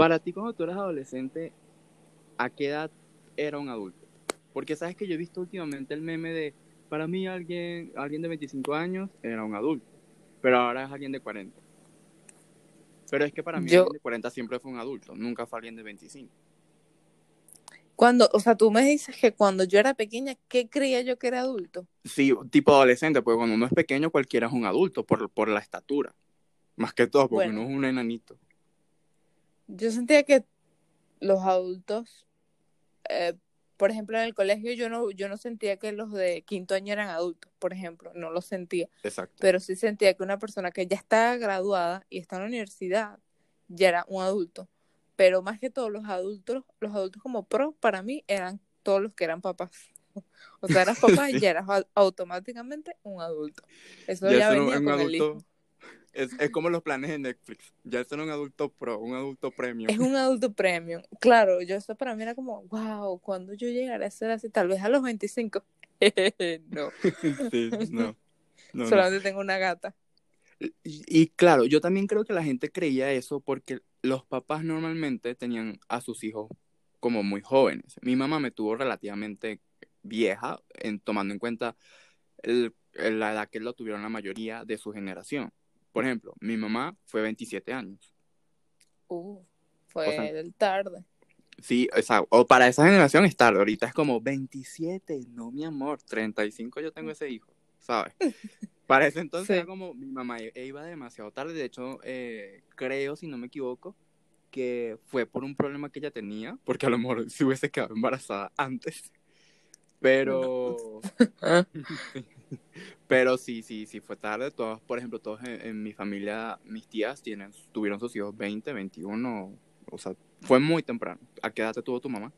Para ti, cuando tú eras adolescente, ¿a qué edad era un adulto? Porque sabes que yo he visto últimamente el meme de, para mí alguien, alguien de 25 años era un adulto, pero ahora es alguien de 40. Pero es que para mí Yo- alguien de 40 siempre fue un adulto, nunca fue alguien de 25. Cuando, o sea, tú me dices que cuando yo era pequeña, ¿qué creía yo que era adulto? Sí, tipo adolescente, porque cuando uno es pequeño cualquiera es un adulto por, por la estatura. Más que todo, porque Bueno. uno es un enanito. Yo sentía que los adultos, eh, por ejemplo, en el colegio yo no, yo no sentía que los de quinto año eran adultos, por ejemplo, no lo sentía, Exacto. pero sí sentía que una persona que ya está graduada y está en la universidad ya era un adulto. Pero más que todos los adultos, los adultos como pro, para mí eran todos los que eran papás. O sea, eras papá y ya eras au- automáticamente un adulto. Eso Ya venía un con el hijo. Es, es como los planes de Netflix. Ya ser un adulto pro, un adulto premium. Es un adulto premium. Claro, yo eso para mí era como, wow, cuando yo llegaré a ser así, tal vez a los 25. no, Sí, no. no, no. solamente tengo una gata. Y, y claro, yo también creo que la gente creía eso porque los papás normalmente tenían a sus hijos como muy jóvenes. Mi mamá me tuvo relativamente vieja, en, tomando en cuenta el- la edad que lo tuvieron la mayoría de su generación. Por ejemplo, mi mamá fue 27 años. Uh, fue O sea- del tarde. Sí, o sea, o para esa generación es tarde. Ahorita es como 27, no mi amor, 35 yo tengo ese hijo, ¿sabes? Para ese entonces Sí. era como mi mamá e- iba demasiado tarde. De hecho, eh, creo, si no me equivoco, que fue por un problema que ella tenía, porque a lo mejor si hubiese quedado embarazada antes. Pero, sí. Pero sí, sí, sí fue tarde. Todos, por ejemplo, todos en, en mi familia, mis tías tienen, tuvieron sus hijos 20, 21, o sea, fue muy temprano. ¿A qué edad te tuvo tu mamá?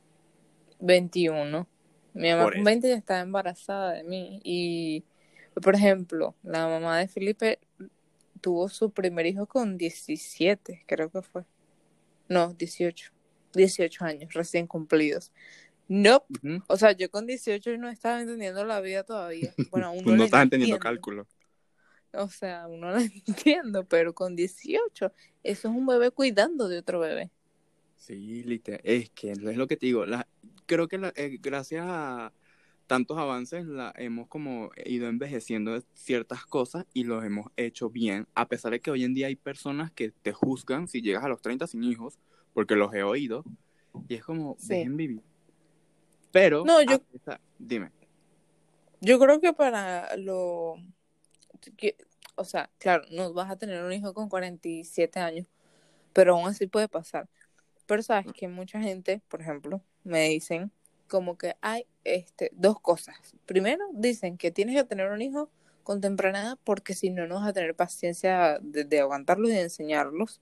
21. Mi mamá con eso. 20 ya estaba embarazada de mí. Y, por ejemplo, la mamá de Felipe tuvo su primer hijo con 17, creo que fue. No, 18. 18 años recién cumplidos. No, o sea, yo con 18 no estaba entendiendo la vida todavía. Bueno, aún no, no la estás entendiendo cálculo. O sea, aún no la entiendo, pero con 18, eso es un bebé cuidando de otro bebé. Sí, literal. Es que es lo que te digo. La, creo que la- eh, gracias a tantos avances la hemos como ido envejeciendo de ciertas cosas y los hemos hecho bien. A pesar de que hoy en día hay personas que te juzgan si llegas a los 30 sin hijos, porque los he oído. Y es como, Sí. dejen vivir. Pero, No, yo- pesar- dime. Yo creo que para lo que- o sea, claro, no vas a tener un hijo con 47 años, pero aún así puede pasar. Pero sabes que mucha gente, por ejemplo, me dicen como que hay este dos cosas. Primero, dicen que tienes que tener un hijo con temprana edad porque si no no vas a tener paciencia de, de aguantarlos y de enseñarlos.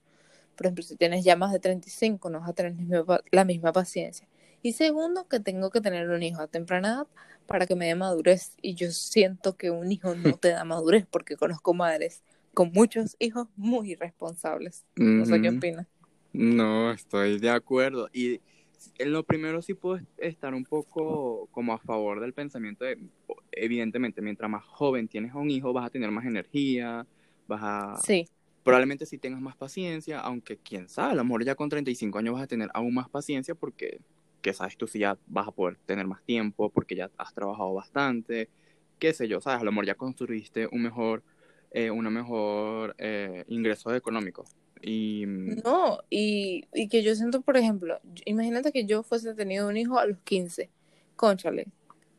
Por ejemplo, si tienes ya más de 35, no vas a tener la misma pa- la misma paciencia. Y segundo, que tengo que tener un hijo a temprana edad para que me dé madurez. Y yo siento que un hijo no te da madurez porque conozco madres con muchos hijos muy irresponsables. No sé qué opinas. No, estoy de acuerdo. Y en lo primero sí puedo estar un poco como a favor del pensamiento de, evidentemente, mientras más joven tienes a un hijo, vas a tener más energía, vas a... Sí, Probablemente sí tengas más paciencia, aunque quién sabe, a lo mejor ya con 35 años vas a tener aún más paciencia porque, que sabes tú si ya vas a poder tener más tiempo, porque ya has trabajado bastante, qué sé yo, sabes, a lo mejor ya construiste un mejor, eh, una mejor eh, ingresos económicos. Y... no, y, y que yo siento, por ejemplo, imagínate que yo fuese tenido un hijo a los 15, conchale,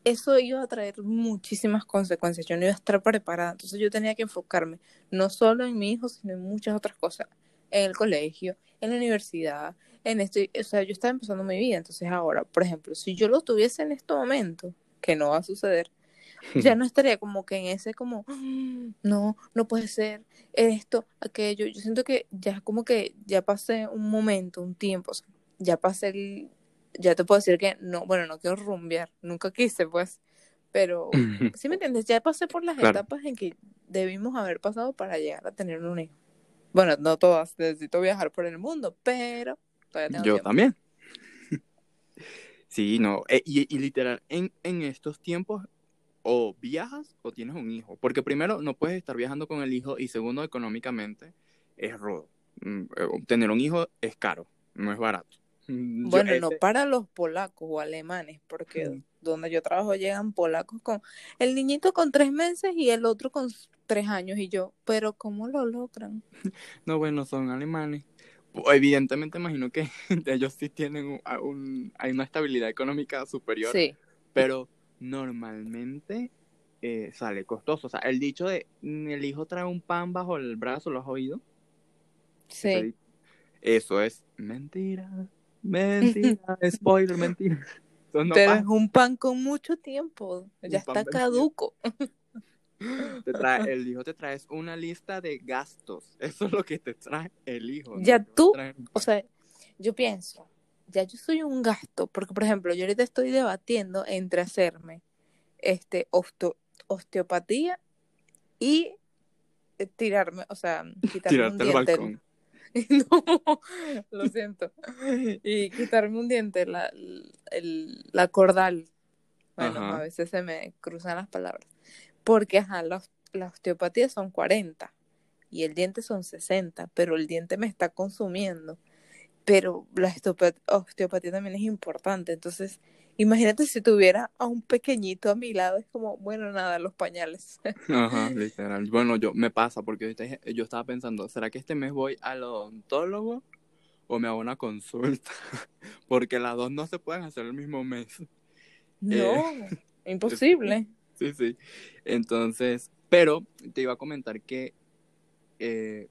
eso iba a traer muchísimas consecuencias, yo no iba a estar preparada, entonces yo tenía que enfocarme no solo en mi hijo, sino en muchas otras cosas, en el colegio, en la universidad, en esto, o sea, yo estaba empezando mi vida, entonces ahora, por ejemplo, si yo lo tuviese en este momento, que no va a suceder, ya no estaría como que en ese como, "Mm, no, no puede ser, esto, aquello. Yo siento que ya como que ya pasé un momento, un tiempo, o sea, ya pasé el, ya te puedo decir que no, bueno, no quiero rumbear, nunca quise pues, pero ¿sí me entiendes? Ya pasé por las Claro. etapas en que debimos haber pasado para llegar a tener un hijo. Bueno, no todas, necesito viajar por el mundo, pero todavía tengo Yo tiempo. también. Sí, no. eh, y, y literal, en, en estos tiempos, o viajas o tienes un hijo. Porque primero, no puedes estar viajando con el hijo. Y segundo, económicamente, es rudo. Mm, eh, Tener un hijo es caro. no es barato. Mm, yo- Bueno, no para los polacos o alemanes, porque Mm. donde yo trabajo llegan polacos con el niñito con tres meses y el otro con tres años y yo, pero ¿cómo lo logran? No, bueno, son alemanes. Evidentemente, imagino que ellos sí tienen un, hay una estabilidad económica superior, Sí, pero normalmente eh, sale costoso. O sea, el dicho de "Mm, el hijo trae un pan bajo el brazo, ¿lo has oído? Sí. Eso es mentira, mentira, spoiler, mentira. Eso no Pero pasa. es un pan con mucho tiempo, ya está caduco. Te trae- el hijo te trae una lista de gastos. Eso es lo que te trae el hijo. Ya tú- O sea, yo pienso, ya yo soy un gasto, porque por ejemplo, yo ahorita estoy debatiendo entre hacerme este osteo- osteopatía y eh, tirarme, o sea, quitarme un diente. balcón. No, lo siento. Y quitarme un diente, la, el- la cordal. Bueno, Ajá. a veces se me cruzan las palabras. Porque, ajá, la, os- la osteopatía son 40 y el diente son 60, pero el diente me está consumiendo. Pero la osteopa- osteopatía también es importante. Entonces, imagínate si tuviera a un pequeñito a mi lado, es como, bueno, nada, los pañales. Ajá, literal. Bueno, yo me pasa porque yo estaba pensando, ¿será que este mes voy al odontólogo o me hago una consulta? Porque las dos no se pueden hacer el mismo mes. No, imposible. Sí, sí. Entonces, pero te iba a comentar que eh,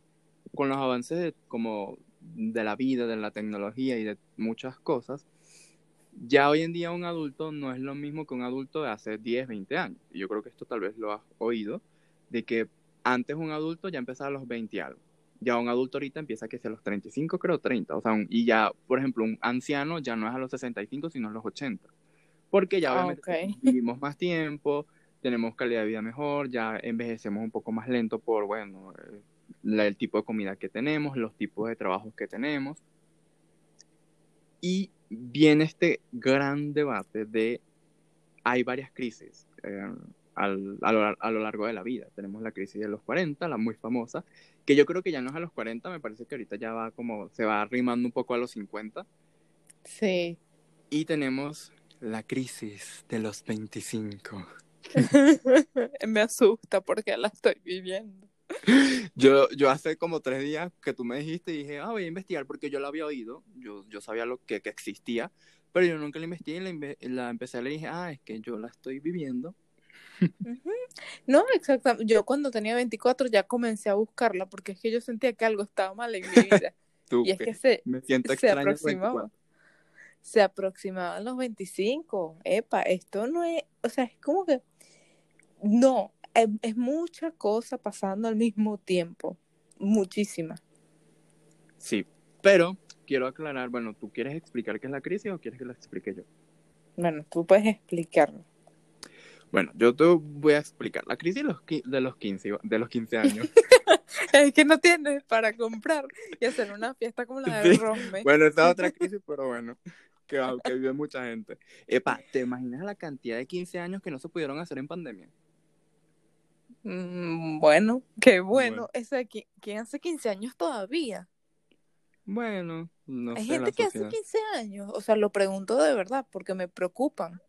con los avances de, como de la vida, de la tecnología y de muchas cosas, ya hoy en día un adulto no es lo mismo que un adulto de hace 10, 20 años. Y yo creo que esto tal vez lo has oído, de que antes un adulto ya empezaba a los 20 y algo. Ya un adulto ahorita empieza que sea a los 35, creo 30. O sea, un- y ya, por ejemplo, un anciano ya no es a los 65, sino a los 80. Porque ya Ah, obviamente ok. vivimos más tiempo, tenemos calidad de vida mejor, ya envejecemos un poco más lento por, bueno, eh, la- el tipo de comida que tenemos, los tipos de trabajos que tenemos. Y viene este gran debate de, hay varias crisis eh, al- a, lo, a lo largo de la vida. Tenemos la crisis de los 40, la muy famosa, que yo creo que ya no es a los 40, me parece que ahorita ya va como, se va arrimando un poco a los 50. Sí. Y tenemos la crisis de los 25. Me asusta porque la estoy viviendo. Yo, yo hace como tres días que tú me dijiste y dije, ah, voy a investigar porque yo la había oído, yo, yo sabía lo que, que existía, pero yo nunca la investigué y la, inve- la empecé a leer y dije, ah, es que yo la estoy viviendo. No, exactamente. Yo cuando tenía 24 ya comencé a buscarla porque es que yo sentía que algo estaba mal en mi vida. Y es que se, me siento se aproximaba. 24. Se aproximaban los 25. Epa, esto no es, o sea, es como que, no, es, es mucha cosa pasando al mismo tiempo. Muchísima. Sí, pero quiero aclarar, bueno, ¿tú quieres explicar qué es la crisis o quieres que la explique yo? Bueno, tú puedes explicarlo. Bueno, yo te voy a explicar la crisis de los, qui- de los 15, de los 15 años. Es que no tienes para comprar y hacer una fiesta como la de Sí. Bueno, esta es otra crisis, pero bueno, que, que vive mucha gente. Epa, ¿te imaginas la cantidad de 15 años que no se pudieron hacer en pandemia? Mm, bueno, qué bueno. Bueno. Ese ¿quién hace 15 años todavía? Bueno, no Hay sé, gente que hace sociedad. 15 años. O sea, lo pregunto de verdad porque me preocupan.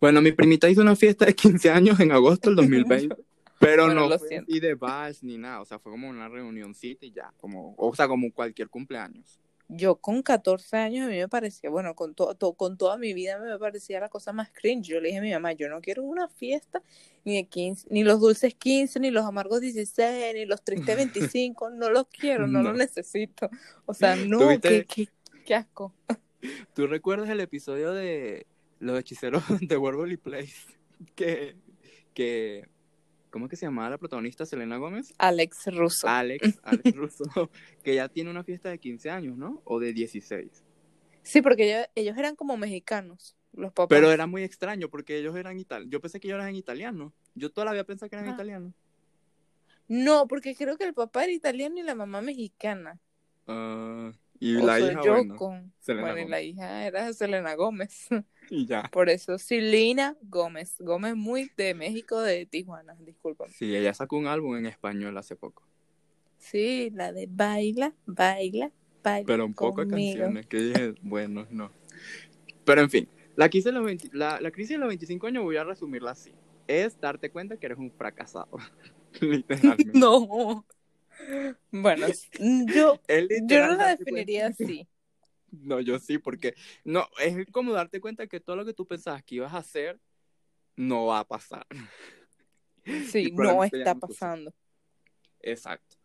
Bueno, mi primita hizo una fiesta de 15 años en agosto del 2020, pero Bueno, no fue así de vals ni nada, o sea, fue como una reunioncita y ya, como, o sea, como cualquier cumpleaños. Yo con 14 años a mí me parecía, bueno, con, to- to- con toda mi vida me parecía la cosa más cringe. Yo le dije a mi mamá, yo no quiero una fiesta ni de 15, ni los dulces 15, ni los amargos 16, ni los tristes 25, no los quiero, no, No. los necesito. O sea, no, qué, qué, qué asco. ¿Tú recuerdas el episodio de los hechiceros de Waverly Place? Que, que, ¿cómo es que se llamaba la protagonista? Selena Gómez. Alex Russo. Alex, Alex Russo, que ya tiene una fiesta de 15 años, ¿no? O de 16. Sí, porque ellos, ellos eran como mexicanos, los papás. Pero era muy extraño porque ellos eran italianos. Yo pensé que ellos eran italianos. Yo toda la vida pensé que eran italianos. No, porque creo que el papá era italiano y la mamá mexicana. Ah, y O la hija, yo bueno, con... Bueno, y la hija era Selena Gómez. y ya. Por eso, Silina Gómez. Gómez muy de México, de Tijuana, discúlpame. Sí, ella sacó un álbum en español hace poco. Sí, la de Baila, Baila. baile Pero un poco de canciones que dije, bueno, no. Pero en fin, la crisis, de los 20 la, la crisis de los 25 años voy a resumirla así. Es darte cuenta que eres un fracasado. Literalmente. No. Bueno, yo, yo no la definiría así. No, yo sí, porque no, es como darte cuenta que todo lo que tú pensabas que ibas a hacer no va a pasar. Sí, no está pasando. Exacto.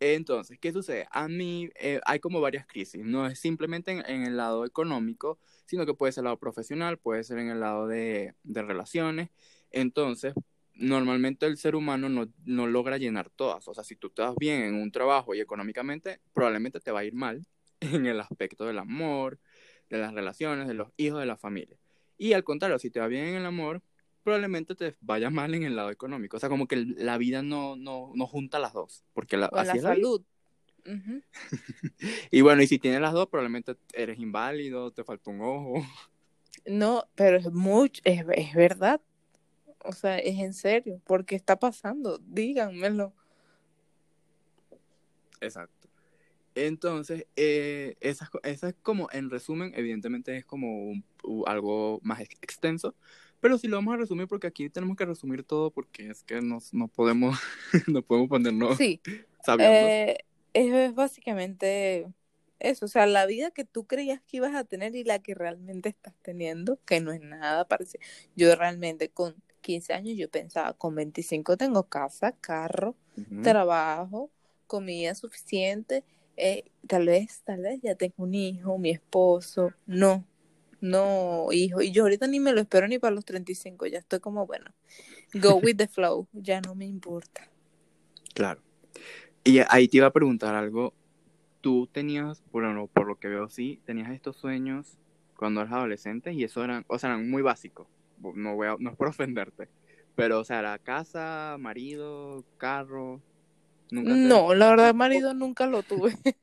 Entonces, ¿qué sucede? A mí eh, hay como varias crisis. No es simplemente en, en el lado económico, sino que puede ser el lado profesional, puede ser en el lado de, de relaciones. Entonces, normalmente el ser humano no, no logra llenar todas. O sea, si tú estás bien en un trabajo y económicamente, probablemente te va a ir mal en el aspecto del amor, de las relaciones, de los hijos, de la familia. Y al contrario, si te va bien en el amor, probablemente te vaya mal en el lado económico. O sea, como que la vida no, no, no junta las dos. Porque la, O en así la es la vida. salud. Y bueno, y si tienes las dos, probablemente eres inválido, te falta un ojo. No, pero es mucho, es, es verdad. O sea, es en serio. ¿Por qué está pasando? Díganmelo. Exacto. Entonces, eh, esa, esa es como, en resumen, evidentemente es como un- algo más ex- extenso, pero si lo vamos a resumir, porque aquí tenemos que resumir todo, porque es que nos, no podemos, no podemos ponernos Sí, eh, es básicamente eso. O sea, la vida que tú creías que ibas a tener y la que realmente estás teniendo, que no es nada parecido. Yo realmente con 15 años yo pensaba, con 25 tengo casa, carro, trabajo, comida suficiente, eh, tal vez, tal vez ya tengo un hijo, mi esposo, no, no, hijo, y yo ahorita ni me lo espero ni para los 35, ya estoy como, bueno, go with the flow, ya no me importa. Claro. Y ahí te iba a preguntar algo. Tú tenías, bueno, por lo que veo, sí, tenías estos sueños cuando eras adolescente y eso eran, o sea, eran muy básicos. No voy a, no es por ofenderte, pero, o sea, era casa, marido, carro. Nunca te- No, la verdad, marido nunca lo tuve.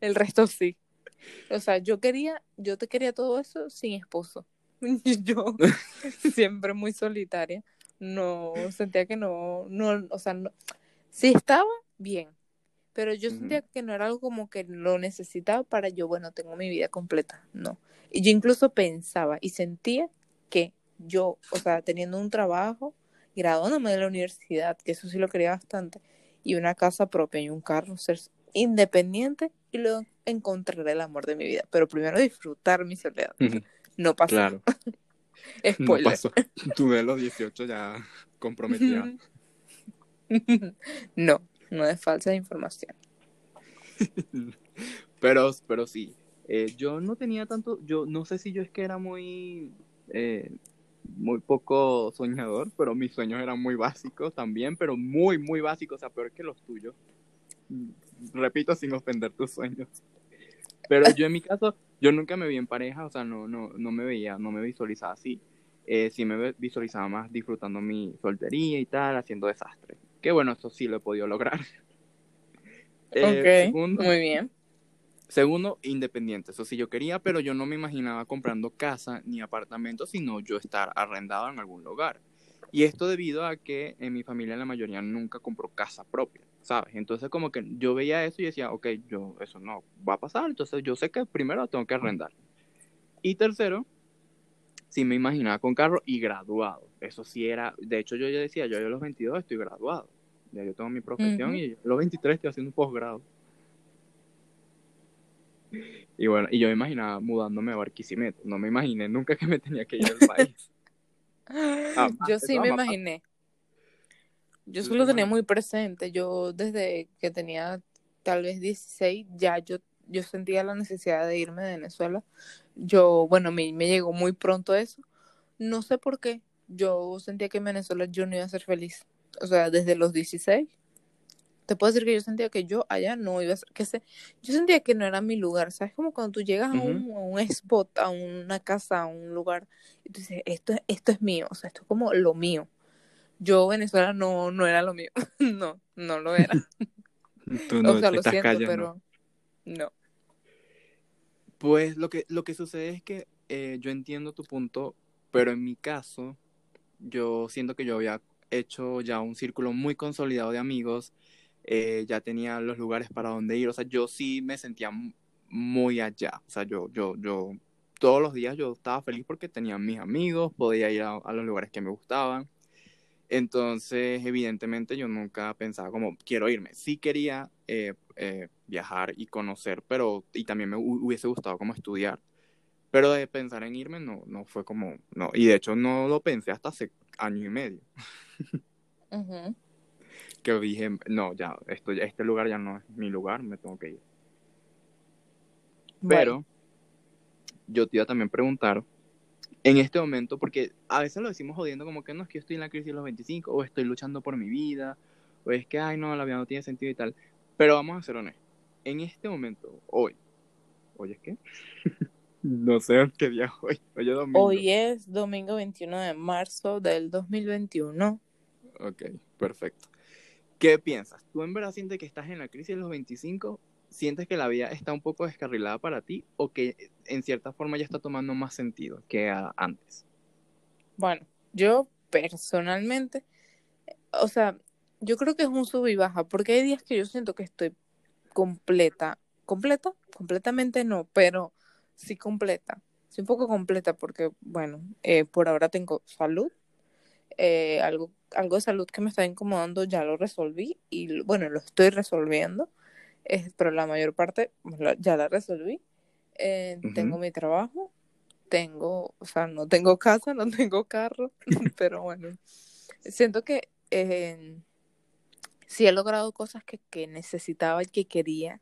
El resto sí. O sea, yo quería, yo te quería todo eso sin esposo. Yo siempre muy solitaria. No, sentía que no, no, o sea, no, sí estaba bien, pero yo sentía que no era algo como que lo necesitaba para yo, bueno, tengo mi vida completa. No. Y yo incluso pensaba y sentía que yo, o sea, teniendo un trabajo, graduándome de la universidad, que eso sí lo quería bastante, y una casa propia y un carro, ser independiente y luego encontrar el amor de mi vida. Pero primero disfrutar mi soledad. No pasó. Claro, no Spoiler. pasó. Tú de los 18 ya comprometida. no, no es falsa información. Pero, pero sí, eh, yo no tenía tanto, yo no sé si yo es que era muy, eh, muy poco soñador, pero mis sueños eran muy básicos también, pero muy, muy básicos, o sea, peor que los tuyos. Mm, Repito, sin ofender tus sueños. Pero yo en mi caso, yo nunca me vi en pareja, o sea, no, no, no me veía, no me visualizaba así. Eh, sí me visualizaba más disfrutando mi soltería y tal, haciendo desastre. Que bueno, eso sí lo he podido lograr. Eh, ok, segundo, muy bien. Segundo, independiente. Eso sí yo quería, pero yo no me imaginaba comprando casa ni apartamento, sino yo estar arrendado en algún lugar. Y esto debido a que en mi familia la mayoría nunca compró casa propia, ¿sabes? Entonces como que yo veía eso y decía, ok, yo, eso no va a pasar, entonces yo sé que primero tengo que arrendar. Y tercero, sí me imaginaba con carro y graduado. Eso sí era, de hecho yo ya decía, yo a los 22 estoy graduado. Ya yo tengo mi profesión y a los 23 estoy haciendo un posgrado. Y bueno, y yo me imaginaba mudándome a Barquisimeto. No me imaginé nunca que me tenía que ir al país. Jamás, Yo sí me imaginé. Yo ¿Tú sí lo te tenía muy presente. Yo desde que tenía tal vez 16, ya yo, yo sentía la necesidad de irme de Venezuela. Yo, bueno, me, me llegó muy pronto eso. No sé por qué. Yo sentía que en Venezuela yo no iba a ser feliz. O sea, desde los 16. Te puedo decir que yo sentía que yo allá no iba a ser, que sé, yo sentía que no era mi lugar, ¿sabes? Como cuando tú llegas a, un, a un spot, a una casa, a un lugar, y tú dices, esto, es- esto es mío, o sea, esto es como lo mío. Yo, Venezuela, no, no era lo mío, no, no lo era. Tú no o sea, te lo estás siento, callando. pero no. Pues lo que, lo que sucede es que eh, yo entiendo tu punto, pero en mi caso, yo siento que yo había hecho ya un círculo muy consolidado de amigos. Eh, ya tenía los lugares para donde ir, o sea, yo sí me sentía muy allá, o sea, yo, yo, yo, todos los días yo estaba feliz porque tenía mis amigos, podía ir a, los lugares que me gustaban, entonces, evidentemente, yo nunca pensaba como, quiero irme. Sí quería eh, eh, viajar y conocer, pero, y también me hubiese gustado como estudiar. Pero de pensar en irme no, no fue como, no, y de hecho no lo pensé hasta hace año y medio. Que dije, no, ya, esto, este lugar ya no es mi lugar, me tengo que ir. Pero yo te iba a también preguntar, en este momento, porque a veces lo decimos jodiendo como que no es que yo estoy en la crisis de los 25, o estoy luchando por mi vida, o es que, ay, no, la vida no tiene sentido y tal. Pero vamos a ser honestos. En este momento, hoy, ¿hoy es qué? no sé qué día es hoy. Hoy es domingo. Hoy es domingo 21 de marzo del 2021. Ok, perfecto. ¿Qué piensas? ¿Tú en verdad sientes que estás en la crisis de los 25 sientes que la vida está un poco descarrilada para ti o que en cierta forma ya está tomando más sentido que antes? Bueno, yo personalmente, o sea, yo creo que es un sub y baja, porque hay días que yo siento que estoy completa, completa, completamente no, pero sí completa, sí un poco completa, porque bueno, eh, por ahora tengo salud, eh, algo, algo de salud que me está incomodando ya lo resolví y bueno, lo estoy resolviendo pero la mayor parte ya la resolví. Eh, tengo mi trabajo, tengo, o sea, no tengo casa, no tengo carro, pero bueno, siento que eh, sí he logrado cosas que, que necesitaba y que quería,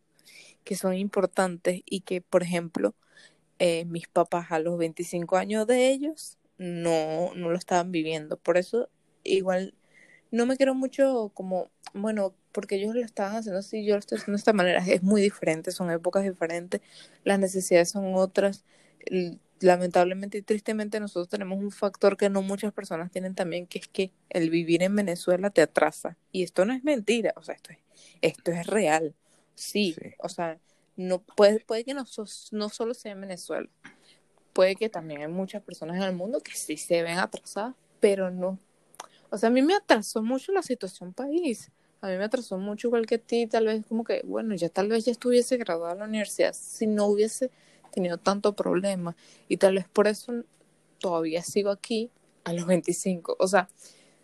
que son importantes y que, por ejemplo, eh, mis papás a los 25 años de ellos no, no lo estaban viviendo. Por eso, igual, no me quiero mucho como, bueno, porque ellos lo estaban haciendo así, yo lo estoy haciendo de esta manera. Es muy diferente, son épocas diferentes, las necesidades son otras. Lamentablemente y tristemente nosotros tenemos un factor que no muchas personas tienen también, que es que el vivir en Venezuela te atrasa. Y esto no es mentira, o sea, esto es, esto es real. Sí, o sea, no puede, puede que no, no solo sea en Venezuela, puede que también hay muchas personas en el mundo que sí se ven atrasadas, pero no. O sea, a mí me atrasó mucho la situación país. A mí me atrasó mucho igual que a ti, tal vez como que, bueno, ya tal vez ya estuviese graduada en la universidad si no hubiese tenido tanto problema. Y tal vez por eso todavía sigo aquí a los 25. O sea,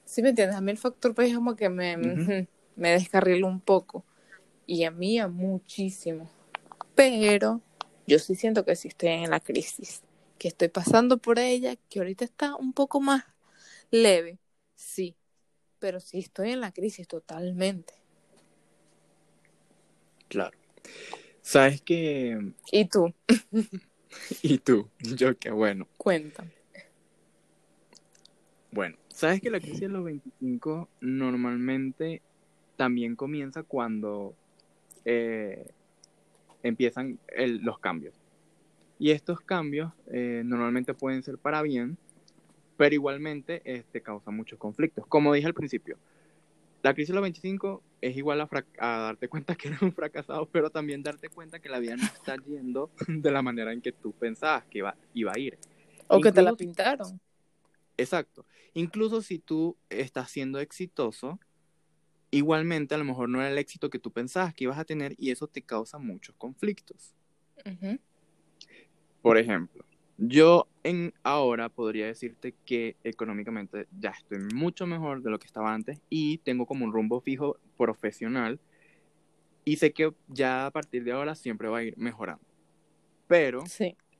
si me entiendes, a mí el factor pues como que me, me descarriló un poco. Y a mí a muchísimo. Pero yo sí siento que sí estoy en la crisis, que estoy pasando por ella, que ahorita está un poco más leve, sí, pero sí estoy en la crisis totalmente. Claro. ¿Sabes que ¿Y tú? ¿Y tú? Yo qué bueno. Cuéntame. Bueno, ¿sabes que la crisis de los 25 normalmente también comienza cuando eh, empiezan los cambios? Y estos cambios eh, normalmente pueden ser para bien pero igualmente este, causa muchos conflictos. Como dije al principio, la crisis de los 25 es igual a, darte cuenta que eres un fracasado, pero también darte cuenta que la vida no está yendo de la manera en que tú pensabas que iba, iba a ir. O que te la pintaron. Exacto. Incluso si tú estás siendo exitoso, igualmente a lo mejor no era el éxito que tú pensabas que ibas a tener y eso te causa muchos conflictos. Por ejemplo, yo en ahora podría decirte que económicamente ya estoy mucho mejor de lo que estaba antes y tengo como un rumbo fijo profesional y sé que ya a partir de ahora siempre va a ir mejorando. Pero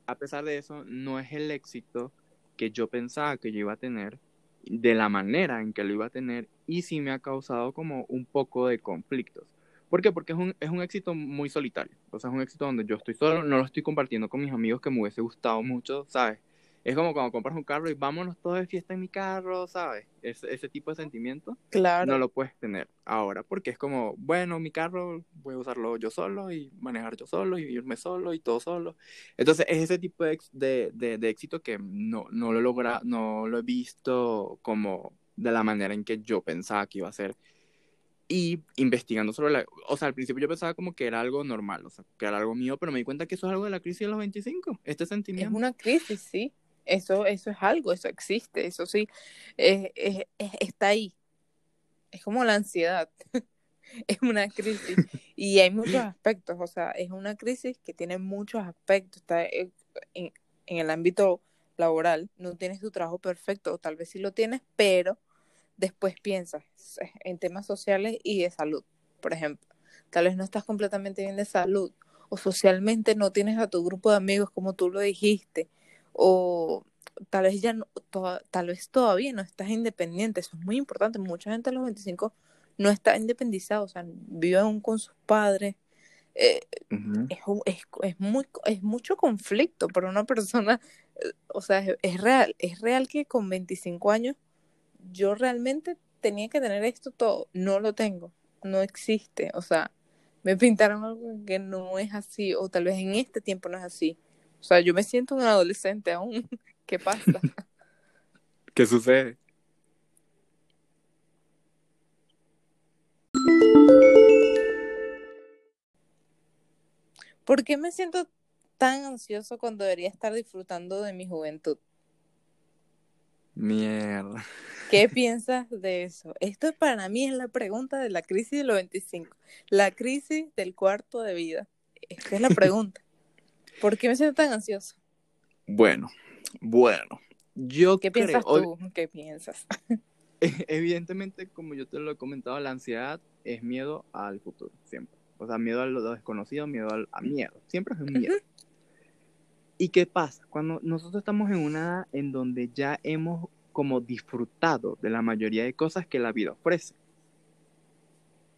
a pesar de eso, no es el éxito que yo pensaba que yo iba a tener de la manera en que lo iba a tener y sí me ha causado como un poco de conflictos. ¿Por qué? Porque es un, es un éxito muy solitario. O sea, es un éxito donde yo estoy solo, no lo estoy compartiendo con mis amigos que me hubiese gustado mucho, ¿sabes? Es como cuando compras un carro y vámonos todos de fiesta en mi carro, ¿sabes? Ese, ese tipo de sentimiento claro. no lo puedes tener ahora, porque es como, bueno, mi carro voy a usarlo yo solo y manejar yo solo y irme solo y todo solo. Entonces, es ese tipo de, de, de, éxito que no, no, lo logra, no lo he visto como de la manera en que yo pensaba que iba a ser y investigando sobre la... O sea, al principio yo pensaba como que era algo normal, o sea, que era algo mío, pero me di cuenta que eso es algo de la crisis de los 25, este sentimiento. Es una crisis, sí. Eso, eso es algo, eso existe, eso sí, está ahí. Es como la ansiedad. es una crisis y hay muchos aspectos, o sea, es una crisis que tiene muchos aspectos, está en, en el ámbito laboral, no tienes tu trabajo perfecto, o tal vez sí lo tienes, pero después piensas en temas sociales y de salud, por ejemplo. Tal vez no estás completamente bien de salud, o socialmente no tienes a tu grupo de amigos como tú lo dijiste, o tal vez ya no, tal vez todavía no estás independiente, eso es muy importante, mucha gente a los 25 no está independizado, o sea, vive aún con sus padres, eh, es, es, es, muy, es mucho conflicto para una persona, eh, o sea, es, es, real, es real que con 25 años yo realmente tenía que tener esto todo, no lo tengo, no existe, o sea, me pintaron algo que no es así, o tal vez en este tiempo no es así. O sea, yo me siento un adolescente aún. ¿Qué pasa? ¿Qué sucede? ¿Por qué me siento tan ansioso cuando debería estar disfrutando de mi juventud? Mierda. ¿Qué piensas de eso? Esto para mí es la pregunta de la crisis de los 25, la crisis del cuarto de vida. Esta es la pregunta. ¿Por qué me siento tan ansioso? Bueno, bueno. Yo ¿Qué piensas tú? ¿Qué piensas? Evidentemente, como yo te lo he comentado, la ansiedad es miedo al futuro, siempre. O sea, miedo a lo desconocido, miedo al, a miedo. Siempre es un miedo. ¿Y qué pasa? Cuando nosotros estamos en una edad en donde ya hemos como disfrutado de la mayoría de cosas que la vida ofrece.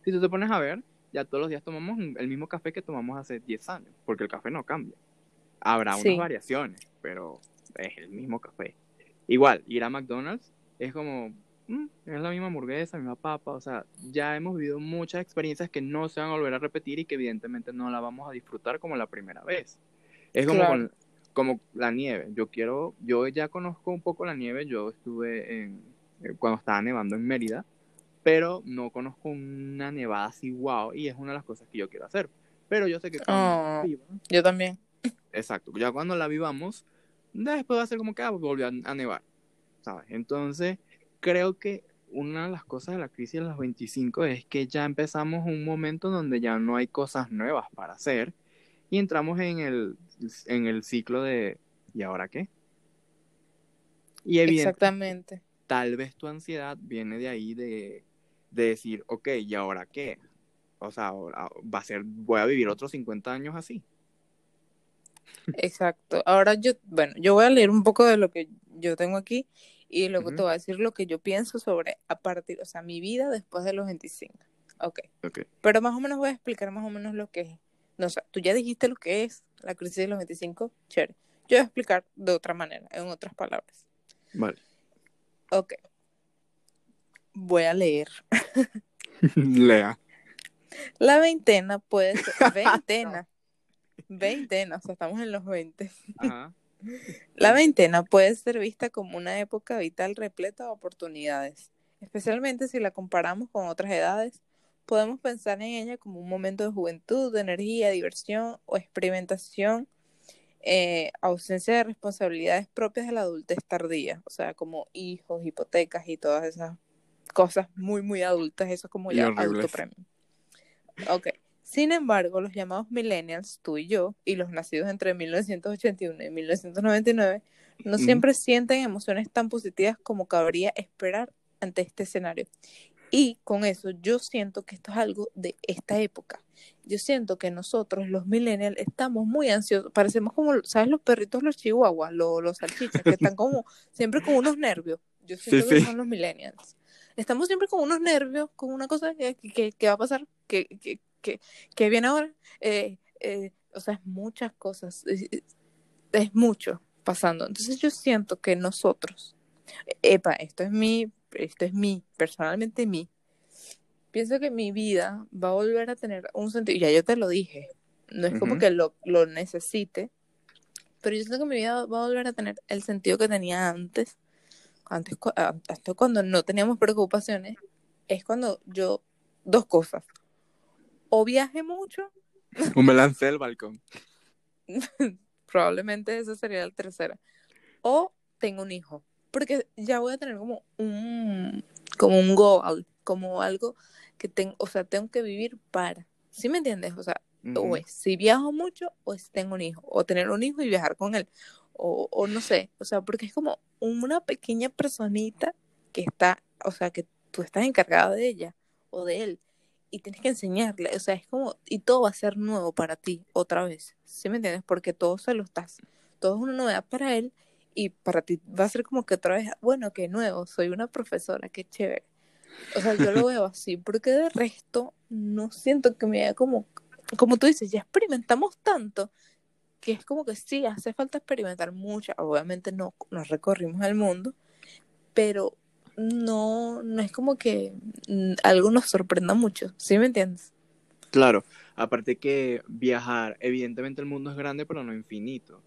Si tú te pones a ver, ya todos los días tomamos el mismo café que tomamos hace 10 años, porque el café no cambia. Habrá unas variaciones, pero es el mismo café. Igual, ir a McDonald's es como, mm, es la misma hamburguesa, la misma papa, o sea, ya hemos vivido muchas experiencias que no se van a volver a repetir y que evidentemente no la vamos a disfrutar como la primera vez. Es como con, como la nieve. Yo quiero, yo ya conozco un poco la nieve, yo estuve en, eh, cuando estaba nevando en Mérida, pero no conozco una nevada así wow y es una de las cosas que yo quiero hacer. Pero yo sé que cuando oh, yo también. Exacto, ya cuando la vivamos, después va a ser como que ah, volvió a, nevar, ¿sabes? Entonces, creo que una de las cosas de la crisis de los 25 es que ya empezamos un momento donde ya no hay cosas nuevas para hacer y entramos en el en el ciclo de ¿y ahora qué? Y Exactamente. Tal vez tu ansiedad viene de ahí de, de decir, ok, ¿y ahora qué? O sea, va a ser, voy a vivir otros 50 años así. Exacto. Ahora yo, bueno, yo voy a leer un poco de lo que yo tengo aquí y luego te voy a decir lo que yo pienso sobre a partir, o sea, mi vida después de los 25. Ok. okay. Pero más o menos voy a explicar más o menos lo que es. No, o sea, tú ya dijiste lo que es la crisis de los 25, chévere. Yo voy a explicar de otra manera, en otras palabras. Vale. Ok. Voy a leer. Lea. La veintena puede ser. Veintena. Veintena, o sea, estamos en los 20. Ajá. La veintena puede ser vista como una época vital repleta de oportunidades, especialmente si la comparamos con otras edades podemos pensar en ella como un momento de juventud, de energía, diversión o experimentación, eh, ausencia de responsabilidades propias de la adultez tardía, o sea, como hijos, hipotecas y todas esas cosas muy, muy adultas, eso es como ya adulto premio. Ok. Sin embargo, los llamados millennials, tú y yo, y los nacidos entre 1981 y 1999, no siempre sienten emociones tan positivas como cabría esperar ante este escenario. Y con eso yo siento que esto es algo de esta época. Yo siento que nosotros, los millennials, estamos muy ansiosos. Parecemos como, ¿sabes? Los perritos, los chihuahuas, los, los salchichas, que están como siempre con unos nervios. Yo siento que son los millennials. Estamos siempre con unos nervios, con una cosa que, que, va a pasar, que, que, que, que viene ahora. Eh, eh, o sea, es muchas cosas. es mucho pasando. Entonces yo siento que nosotros, epa, esto es mi esto es mí, personalmente mí, pienso que mi vida va a volver a tener un sentido, ya yo te lo dije, no es como que lo, lo necesite, pero yo siento que mi vida va a volver a tener el sentido que tenía antes, antes hasta cuando no teníamos preocupaciones, es cuando yo, dos cosas, o viaje mucho, o me lancé del balcón. Probablemente esa sería la tercera. O tengo un hijo porque ya voy a tener como un, como un goal, como algo que tengo, o sea, tengo que vivir para. ¿Sí me entiendes? O sea, o es si viajo mucho o es tengo un hijo, o tener un hijo y viajar con él, o, o no sé, o sea, porque es como una pequeña personita que está, o sea, que tú estás encargada de ella o de él y tienes que enseñarle, o sea, es como, y todo va a ser nuevo para ti otra vez, ¿sí me entiendes? Porque todo se lo estás, todo es una novedad para él y para ti va a ser como que otra vez, bueno, qué nuevo, soy una profesora, qué chévere. O sea, yo lo veo así, porque de resto no siento que me haya como, como tú dices, ya experimentamos tanto que es como que sí, hace falta experimentar mucho. Obviamente no nos recorrimos el mundo, pero no, no es como que mm, algo nos sorprenda mucho, ¿sí me entiendes? Claro, aparte que viajar, evidentemente el mundo es grande, pero no infinito.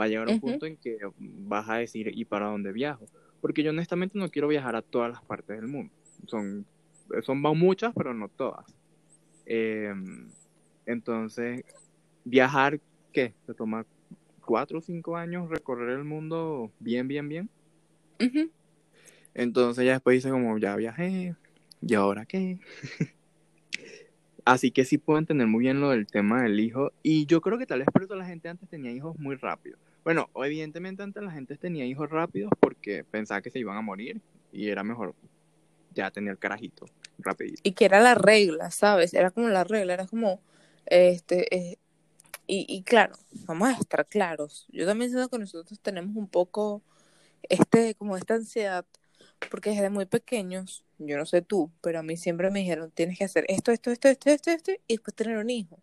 Va a llegar un punto en que vas a decir, ¿y para dónde viajo? Porque yo honestamente no quiero viajar a todas las partes del mundo. Son, son muchas, pero no todas. Eh, entonces, viajar, ¿qué? ¿Te toma cuatro o cinco años recorrer el mundo bien, bien, bien? Entonces ya después dice como, ya viajé, ¿y ahora qué? Así que sí puedo entender muy bien lo del tema del hijo. Y yo creo que tal vez por eso la gente antes tenía hijos muy rápido. Bueno, evidentemente antes la gente tenía hijos rápidos porque pensaba que se iban a morir y era mejor ya tener carajito rapidito. Y que era la regla, ¿sabes? Era como la regla, era como, este, eh, y, y claro, vamos a estar claros. Yo también siento que nosotros tenemos un poco, este, como esta ansiedad, porque desde muy pequeños, yo no sé tú, pero a mí siempre me dijeron, tienes que hacer esto, esto, esto, esto, esto, esto, y después tener un hijo.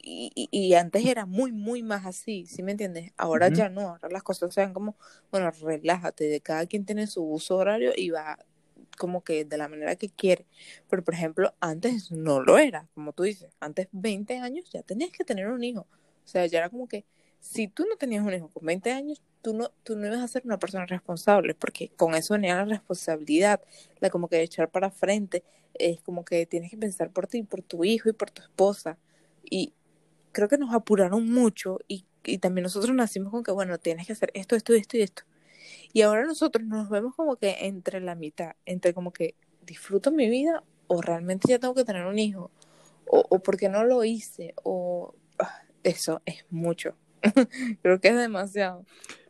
Y, y, antes era muy, muy más así, ¿sí me entiendes? Ahora ya no, ahora las cosas se ven como, bueno, relájate, de cada quien tiene su uso horario y va como que de la manera que quiere. Pero, por ejemplo, antes no lo era, como tú dices, antes 20 años ya tenías que tener un hijo. O sea, ya era como que si tú no tenías un hijo con 20 años, tú no, tú no ibas a ser una persona responsable, porque con eso venía la responsabilidad, la como que echar para frente, es como que tienes que pensar por ti, por tu hijo y por tu esposa. Y creo que nos apuraron mucho y, y también nosotros nacimos con que, bueno, tienes que hacer esto, esto, esto y esto. Y ahora nosotros nos vemos como que entre la mitad, entre como que disfruto mi vida o realmente ya tengo que tener un hijo, o, o porque no lo hice, o ah, eso es mucho. Creo que es demasiado.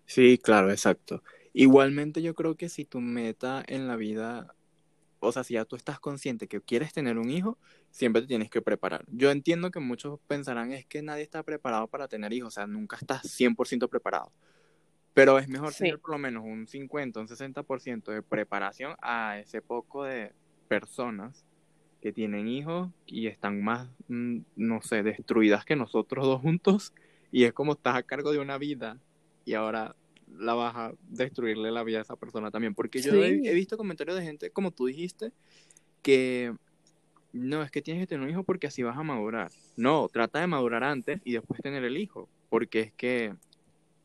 Sí, claro, exacto. Igualmente yo creo que si tu meta en la vida, o sea, si ya tú estás consciente que quieres tener un hijo, siempre te tienes que preparar. Yo entiendo que muchos pensarán es que nadie está preparado para tener hijos, o sea, nunca estás 100% preparado. Pero es mejor Sí. tener por lo menos un 50, un 60% de preparación a ese poco de personas que tienen hijos y están más, mm, no sé, destruidas que nosotros dos juntos. Y es como estás a cargo de una vida y ahora la vas a destruirle la vida a esa persona también. Porque yo he, Sí. he visto comentarios de gente, como tú dijiste, que no, es que tienes que tener un hijo porque así vas a madurar. No, trata de madurar antes y después tener el hijo. Porque es que,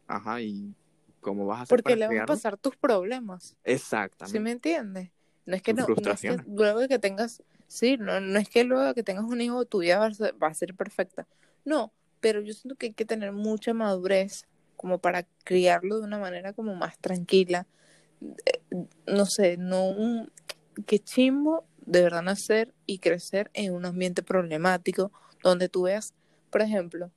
ajá, y cómo vas a hacer Porque le van a pasar tus problemas. ¿Sí Exactamente. me entiendes? No es que no, no es que frustraciones. luego de que tengas, sí, no, no es que luego de que tengas un hijo tu vida va a ser, va a ser perfecta. No, pero yo siento que hay que tener mucha madurez como para criarlo de una manera como más tranquila. Eh, No sé, no un qué chimbo de verdad nacer y crecer en un ambiente problemático donde tú veas, por ejemplo,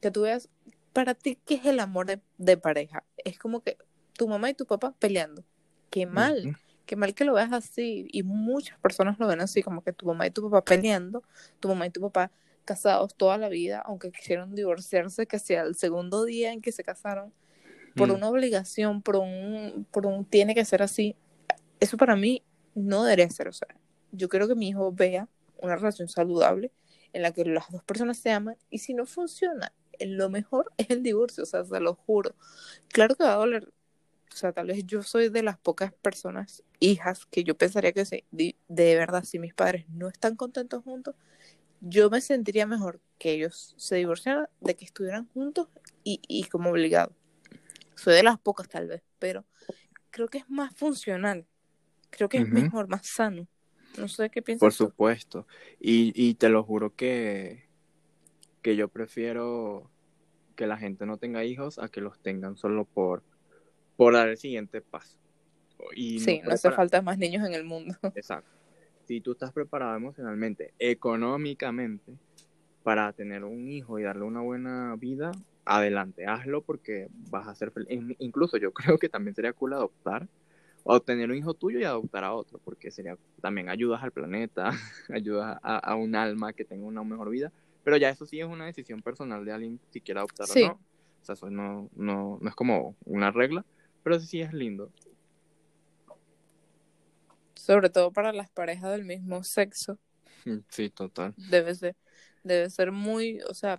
que tú veas para ti qué es el amor de, de pareja. Es como que tu mamá y tu papá peleando. Qué mal. Qué mal que lo veas así. Y muchas personas lo ven así, como que tu mamá y tu papá peleando, tu mamá y tu papá casados toda la vida, aunque quisieron divorciarse, que sea el segundo día en que se casaron, por Mm. una obligación, por un, por un tiene que ser así. Eso para mí no debería ser. O sea, yo quiero que mi hijo vea una relación saludable en la que las dos personas se aman y si no funciona, lo mejor es el divorcio, o sea, se lo juro. Claro que va a doler, o sea, tal vez yo soy de las pocas personas, hijas, que yo pensaría que sí, de verdad, si mis padres no están contentos juntos, yo me sentiría mejor que ellos se divorciaran de que estuvieran juntos y, y como obligados. Soy de las pocas tal vez, pero creo que es más funcional, creo que es mejor, más sano. No sé qué piensas Por supuesto. Y, y te lo juro que, que yo prefiero que la gente no tenga hijos a que los tengan solo por, por dar el siguiente paso. Y Sí, no hace para- falta más niños en el mundo. Exacto. Si tú estás preparado emocionalmente, económicamente, para tener un hijo y darle una buena vida, adelante, hazlo porque vas a ser feliz. In- Incluso yo creo que también sería cool adoptar o tener un hijo tuyo y adoptar a otro, porque sería también ayudas al planeta, ayudas a, a un alma que tenga una mejor vida, pero ya eso sí es una decisión personal de alguien si quiere adoptar Sí. o no. O sea, eso no, no, no es como una regla, pero sí es lindo. Sobre todo para las parejas del mismo sexo. Sí, total. Debe ser, debe ser muy, o sea,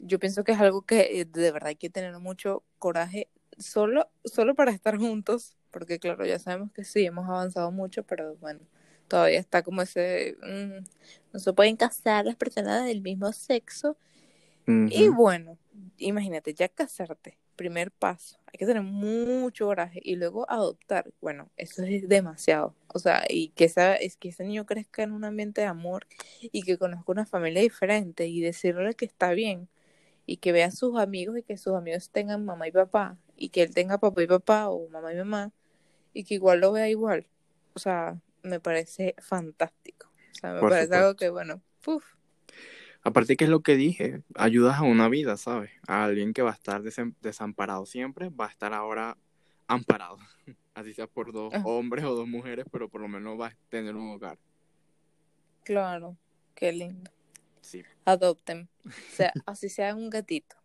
yo pienso que es algo que eh, de verdad hay que tener mucho coraje solo, solo para estar juntos, porque claro, ya sabemos que sí, hemos avanzado mucho, pero bueno, todavía está como ese, mm, no se pueden casar las personas del mismo sexo. Y bueno, imagínate, ya casarte, primer paso, hay que tener mucho coraje y luego adoptar, bueno, eso es demasiado, o sea, y que esa, es que ese niño crezca en un ambiente de amor y que conozca una familia diferente y decirle que está bien y que vea a sus amigos y que sus amigos tengan mamá y papá y que él tenga papá y papá o mamá y mamá y que igual lo vea igual, o sea, me parece fantástico, o sea, me Por parece algo que, bueno, puf, Aparte que es lo que dije, ayudas a una vida, ¿sabes? A alguien que va a estar desamparado siempre, va a estar ahora amparado. Así sea por dos Ah. hombres o dos mujeres, pero por lo menos va a tener un hogar. claro, qué lindo. Sí. adopten. O sea, así sea un gatito.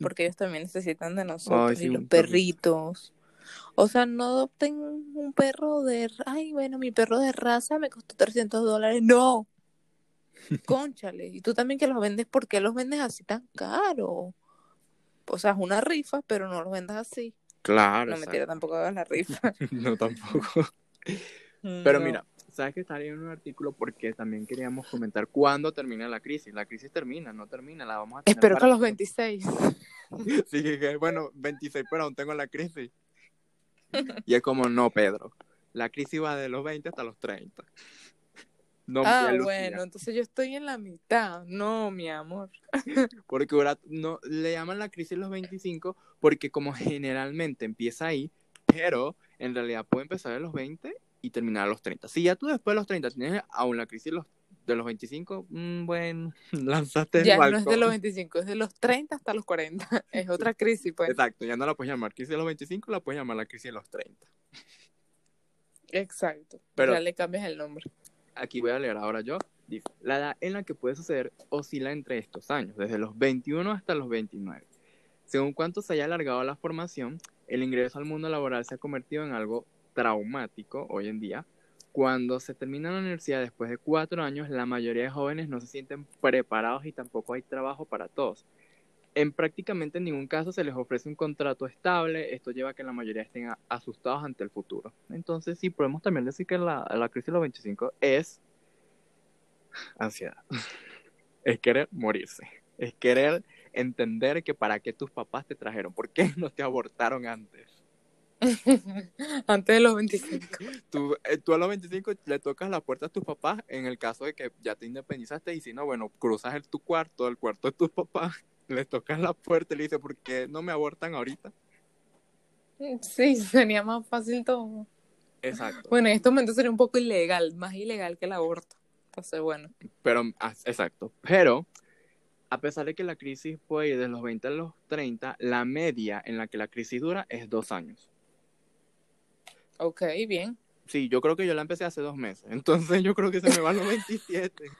Porque ellos también necesitan de nosotros. Ay, sí, y los perritos. O sea, no adopten un perro de... Ay, bueno, mi perro de raza me costó 300 dólares. No. Cónchale. Y tú también que los vendes, ¿por qué los vendes así tan caro? O sea, es una rifa, pero no los vendas así. Claro, No, mentira, tampoco hagas la rifa. No tampoco. Pero mira, ¿sabes que está leyendo un artículo? Porque también queríamos comentar cuándo termina la crisis. La crisis termina, no termina, la vamos a tener Espero que a los 26. Sí, que, bueno, 26, pero aún tengo la crisis. Y es como, no, Pedro. La crisis va de los 20 hasta los 30. No, Ah, bueno, entonces yo estoy en la mitad. No, mi amor. Porque ahora no, le llaman la crisis los 25 porque como generalmente empieza ahí, pero en realidad puede empezar a los 20 y terminar a los 30. Si ya tú después de los 30 tienes aún la crisis de los, de los 25, mm, bueno, lanzaste el Ya no balcón. es de los 25, es de los 30 hasta los 40. Es otra crisis, pues. Exacto, ya no la puedes llamar crisis de los 25, la puedes llamar la crisis de los 30. Exacto. Pero- ya le cambias el nombre. Aquí voy a leer ahora yo. La edad en la que puede suceder oscila entre estos años, desde los 21 hasta los 29. Según cuánto se haya alargado la formación, el ingreso al mundo laboral se ha convertido en algo traumático hoy en día. Cuando se termina la universidad después de cuatro años, la mayoría de jóvenes no se sienten preparados y tampoco hay trabajo para todos. En prácticamente ningún caso se les ofrece un contrato estable. Esto lleva a que la mayoría estén asustados ante el futuro. Entonces, sí, podemos también decir que la, la crisis de los 25 es ansiedad. Es querer morirse. Es querer entender que para qué tus papás te trajeron. ¿Por qué no te abortaron antes? Antes de los 25. Tú, eh, tú a los 25 le tocas la puerta a tus papás en el caso de que ya te independizaste y si no, bueno, cruzas el, tu cuarto, el cuarto de tus papás, le tocas la puerta y le dices, ¿por qué no me abortan ahorita? Sí, sería más fácil todo. Exacto. Bueno, en este momento sería un poco ilegal, más ilegal que el aborto. Entonces, bueno. Pero, ah, exacto. Pero, a pesar de que la crisis puede ir de los 20 a los 30, la media en la que la crisis dura es dos años. Ok, bien. Sí, yo creo que yo la empecé hace dos meses. Entonces yo creo que se me van los 27.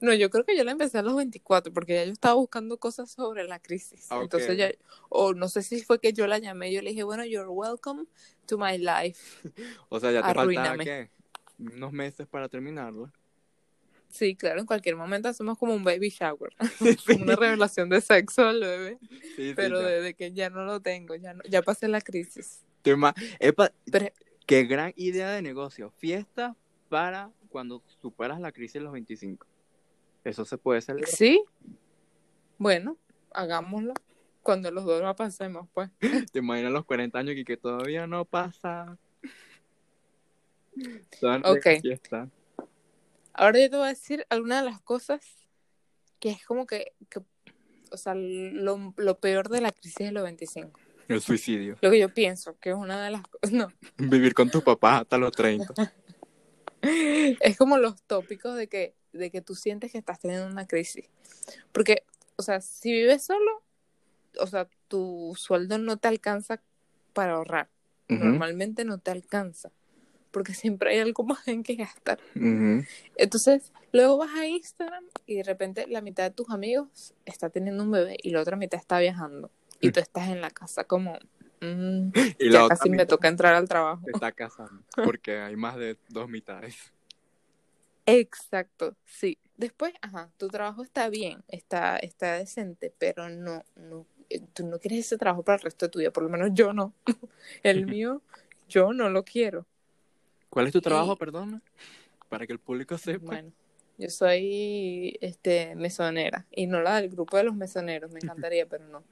No, yo creo que yo la empecé a los 24 porque ya yo estaba buscando cosas sobre la crisis. Entonces ya, o no sé si fue que yo la llamé, yo le dije, bueno, you're welcome to my life. O sea, ya te faltaba. ¿qué? Unos meses para terminarla. Sí, claro, en cualquier momento hacemos como un baby shower, Sí, una revelación de sexo al bebé, sí, pero desde que ya no lo tengo, ya no, ya pasé la crisis. Epa, Pero, qué gran idea de negocio. Fiesta para cuando superas la crisis de los 25. Eso se puede celebrar. sí, bueno, hagámoslo cuando los dos la pasemos, pues. Te imaginas los 40 años y que todavía no pasa. Todas Ok. fiesta. Ahora yo te voy a decir algunas de las cosas que es como que, que o sea, lo, lo peor de la crisis de los 25. El suicidio. Lo que yo pienso que es una de las cosas, no, Vivir con tus papás hasta los 30. es como los tópicos de que, de que tú sientes que estás teniendo una crisis. Porque, o sea, si vives solo, o sea, tu sueldo no te alcanza para ahorrar. Normalmente no te alcanza. Porque siempre hay algo más en que gastar. Entonces, luego vas a Instagram y de repente la mitad de tus amigos está teniendo un bebé y la otra mitad está viajando. Y tú estás en la casa como, mm, Y la ya otra casi me toca entrar al trabajo. se está casando, porque hay más de dos mitades. Exacto, sí. Después, ajá, tu trabajo está bien, está, está decente, pero no, no, eh, tú no quieres ese trabajo para el resto de tu vida, por lo menos yo no. El mío, yo no lo quiero. ¿Cuál es tu trabajo, Y- perdona? Para que el público sepa. Bueno, yo soy este mesonera y no la del grupo de los mesoneros, me encantaría, pero no.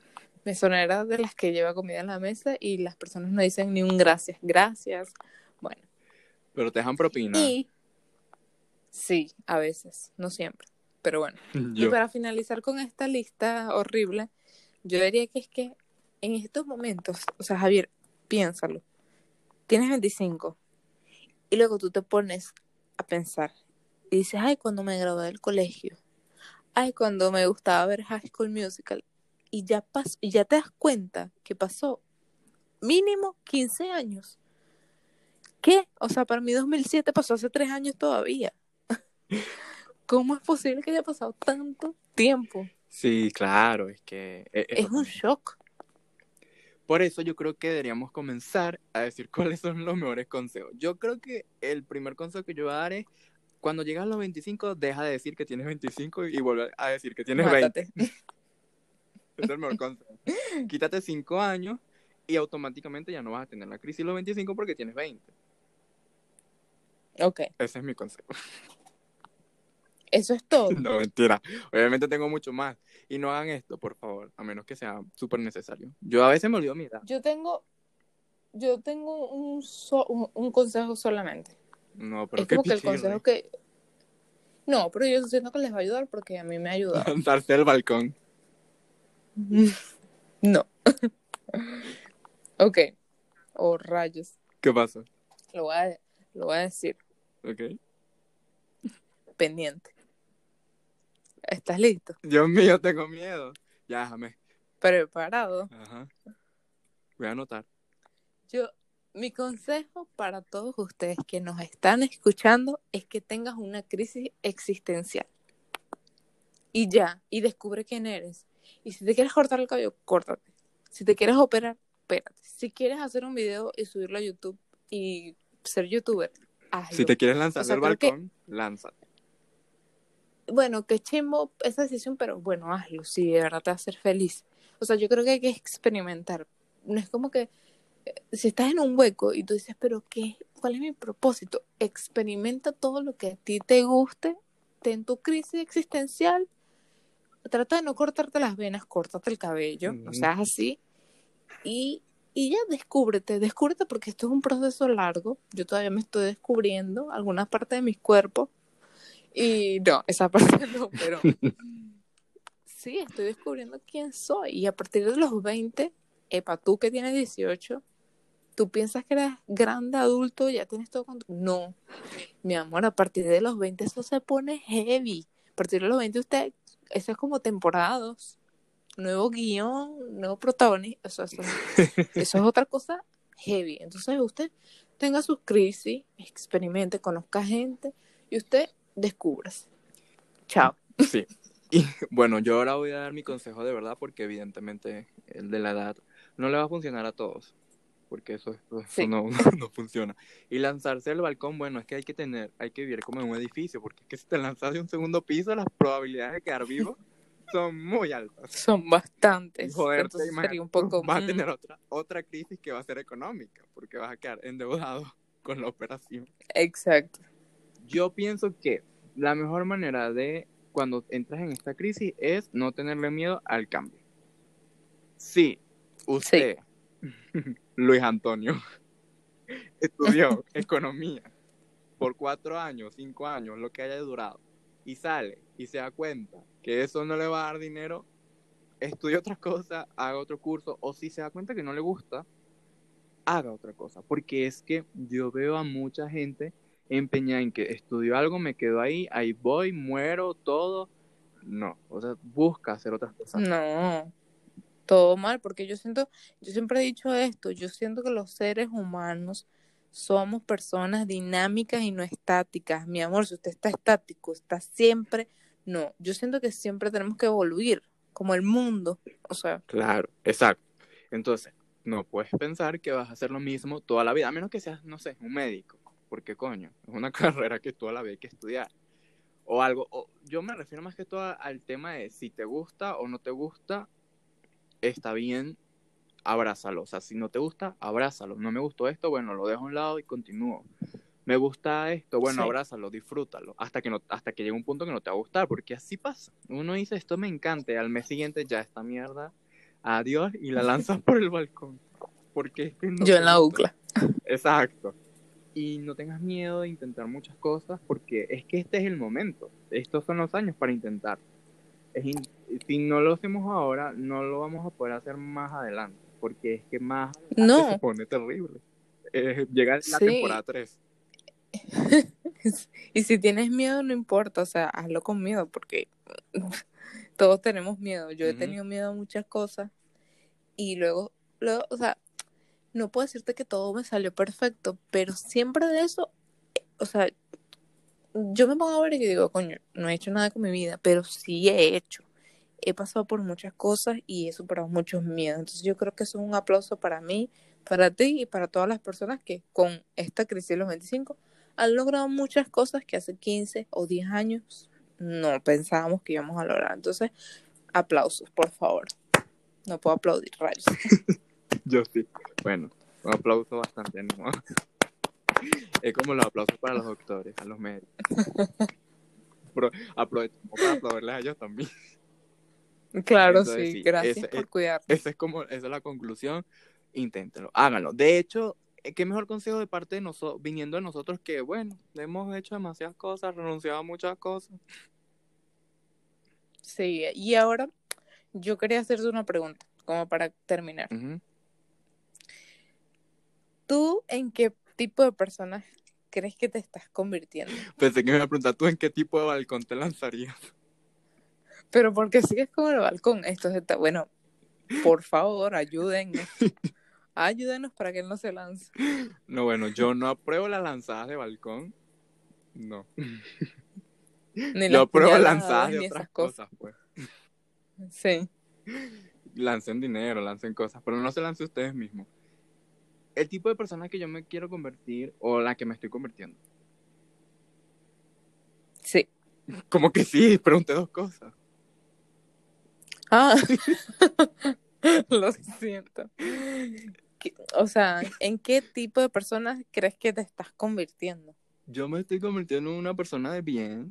Mesonera de las que lleva comida en la mesa y las personas no dicen ni un gracias, gracias. Bueno, Pero te dejan propina. y sí, a veces, no siempre, pero bueno. Y para finalizar con esta lista horrible, yo diría que es que en estos momentos, o sea, Javier, piénsalo, tienes 25 y luego tú te pones a pensar y dices, ay, cuando me gradué del colegio, ay, cuando me gustaba ver High School Musical, y ya, pas y ya te das cuenta que pasó mínimo 15 años. ¿Qué? O sea, para mí 2007 pasó hace 3 años todavía. ¿Cómo es posible que haya pasado tanto tiempo? Sí, claro, es que... e- Es un shock. Por eso yo creo que deberíamos comenzar a decir cuáles son los mejores consejos. Yo creo que el primer consejo que yo voy a dar es, cuando llegas a los 25, deja de decir que tienes 25 y vuelve a decir que tienes 20. Mátate. Es el mejor consejo. Quítate 5 años y automáticamente ya no vas a tener la crisis los 25 porque tienes 20. Ok, Ese es mi consejo. Eso es todo. No, mentira. Obviamente tengo mucho más. Y no hagan esto, por favor, a menos que sea súper necesario. Yo a veces me olvido mi edad. Yo tengo, yo tengo un, so- un, un consejo solamente. No, pero es como que el consejo que... No, pero yo siento que les va a ayudar porque a mí me ha ayudado. Lanzarse del balcón. No. ok. Oh, rayos. ¿Qué pasa? Lo voy a, lo voy a decir. Ok. Pendiente. ¿Estás listo? Dios mío, tengo miedo. Ya, déjame. Preparado. Ajá. Voy a anotar. Yo, mi consejo para todos ustedes que nos están escuchando es que tengas una crisis existencial. Y ya, y descubre quién eres. Y si te quieres cortar el cabello, córtate. Si te quieres operar, opérate. Si quieres hacer un video y subirlo a YouTube y ser youtuber, hazlo. Si te quieres lanzar O sea, del creo que- balcón, lánzate. Bueno, que chimbo esa decisión, pero bueno, hazlo, si de verdad te va a hacer feliz. O sea, yo creo que hay que experimentar. No es como que eh, si estás en un hueco y tú dices, pero ¿qué? ¿Cuál es mi propósito? Experimenta todo lo que a ti te guste, ten tu crisis existencial, trata de no cortarte las venas, córtate el cabello, no Ujú. seas así, y, y ya descúbrete, descúbrete porque esto es un proceso largo, yo todavía me estoy descubriendo alguna parte de mi cuerpo, y no, esa parte no, pero sí, estoy descubriendo quién soy, y a partir de los 20, epa, tú que tienes 18, tú piensas que eres grande, adulto, ya tienes todo con... No, mi amor, a partir de los 20 eso se pone heavy. A partir de los 20 usted, eso es como temporadas, nuevo guion, nuevo protagonista, eso, eso, eso es otra cosa heavy. Entonces usted tenga sus crisis, experimente, conozca gente y usted descúbrase. Chao. Sí. Y bueno, yo ahora voy a dar mi consejo de verdad porque evidentemente el de la edad no le va a funcionar a todos. Porque eso, eso Sí. no, no funciona. Y lanzarse del balcón, bueno, es que hay que tener, hay que vivir como en un edificio, porque es que si te lanzas de un segundo piso, las probabilidades de quedar vivo son muy altas. Son bastantes. joderte, sería un poco... vas a mm, tener otra, otra crisis que va a ser económica, porque vas a quedar endeudado con la operación. Exacto. Yo pienso que la mejor manera de cuando entras en esta crisis es no tenerle miedo al cambio. Sí, usted, Luis Antonio, estudió economía por cuatro años, cinco años, lo que haya durado, y sale y se da cuenta que eso no le va a dar dinero, estudie otra cosa, haga otro curso, o si se da cuenta que no le gusta, haga otra cosa. Porque es que yo veo a mucha gente empeñada en que estudio algo, me quedo ahí, ahí voy, muero, todo. No, o sea, busca hacer otras cosas. No, todo mal, porque yo siento, yo siempre he dicho esto, yo siento que los seres humanos somos personas dinámicas y no estáticas. Mi amor, si usted está estático, está siempre, no, yo siento que siempre tenemos que evoluir, como el mundo, o sea. Claro, exacto. Entonces, no puedes pensar que vas a hacer lo mismo toda la vida, a menos que seas, no sé, un médico, porque coño, es una carrera que toda la vida hay que estudiar. O algo, o, yo me refiero más que todo al tema de si te gusta o no te gusta, está bien, abrázalo. O sea, si no te gusta, abrázalo. No me gustó esto, bueno, lo dejo a un lado y continúo. Me gusta esto, bueno, Sí. abrázalo, disfrútalo, hasta que no, hasta que llegue un punto que no te va a gustar, porque así pasa. Uno dice esto me encanta, y al mes siguiente ya esta mierda, adiós, y la lanzas por el balcón. Porque es que no yo en la gusta. UCLA. Exacto. Y no tengas miedo de intentar muchas cosas porque es que este es el momento. Estos son los años para intentar. Es in- Si no lo hacemos ahora, no lo vamos a poder hacer más adelante. Porque es que más No. se pone terrible. Eh, llega la Sí. temporada 3. y si tienes miedo, no importa, o sea, hazlo con miedo, porque todos tenemos miedo. Yo he Ujú. tenido miedo a muchas cosas y luego, luego, o sea, no puedo decirte que todo me salió perfecto, pero siempre de eso, o sea, yo me pongo a ver y digo, coño, no he hecho nada con mi vida, pero sí he hecho. He pasado por muchas cosas y he superado muchos miedos. Entonces yo creo que eso es un aplauso para mí, para ti y para todas las personas que con esta crisis de los 25 han logrado muchas cosas que hace 15 o 10 años no pensábamos que íbamos a lograr. Entonces, aplausos, por favor. No puedo aplaudir, rayos. Yo sí. Bueno, un aplauso bastante animado. Es como los aplausos para los doctores, a los médicos. Pero aprovechamos para aplaudirles a ellos también. Claro, sí, sí, gracias ese- por cuidar. Esa es como, esa es la conclusión. Inténtenlo, háganlo. De hecho, eh, qué mejor consejo de parte de nosotros, viniendo de nosotros que, bueno, hemos hecho demasiadas cosas, renunciado a muchas cosas. Sí, y ahora yo quería hacerte una pregunta, como para terminar. ¿Tú en qué tipo de persona crees que te estás convirtiendo? Pensé que me iba a preguntar, ¿tú en qué tipo de balcón te lanzarías? Pero porque sigues con el balcón, esto está bueno. Por favor, ayúdennos. Ayúdenos para que él no se lance. No, bueno, yo no apruebo las lanzadas de balcón. No. Ni Yo las apruebo lanzadas de otras cosas. cosas, pues. Sí. Lancen dinero, lancen cosas, pero no se lance ustedes mismos. El tipo de persona que yo me quiero convertir o la que me estoy convirtiendo. Sí. Como que sí, pregunté dos cosas. Ah, lo siento. ¿Qué- O sea, ¿en qué tipo de personas crees que te estás convirtiendo? Yo me estoy convirtiendo en una persona de bien,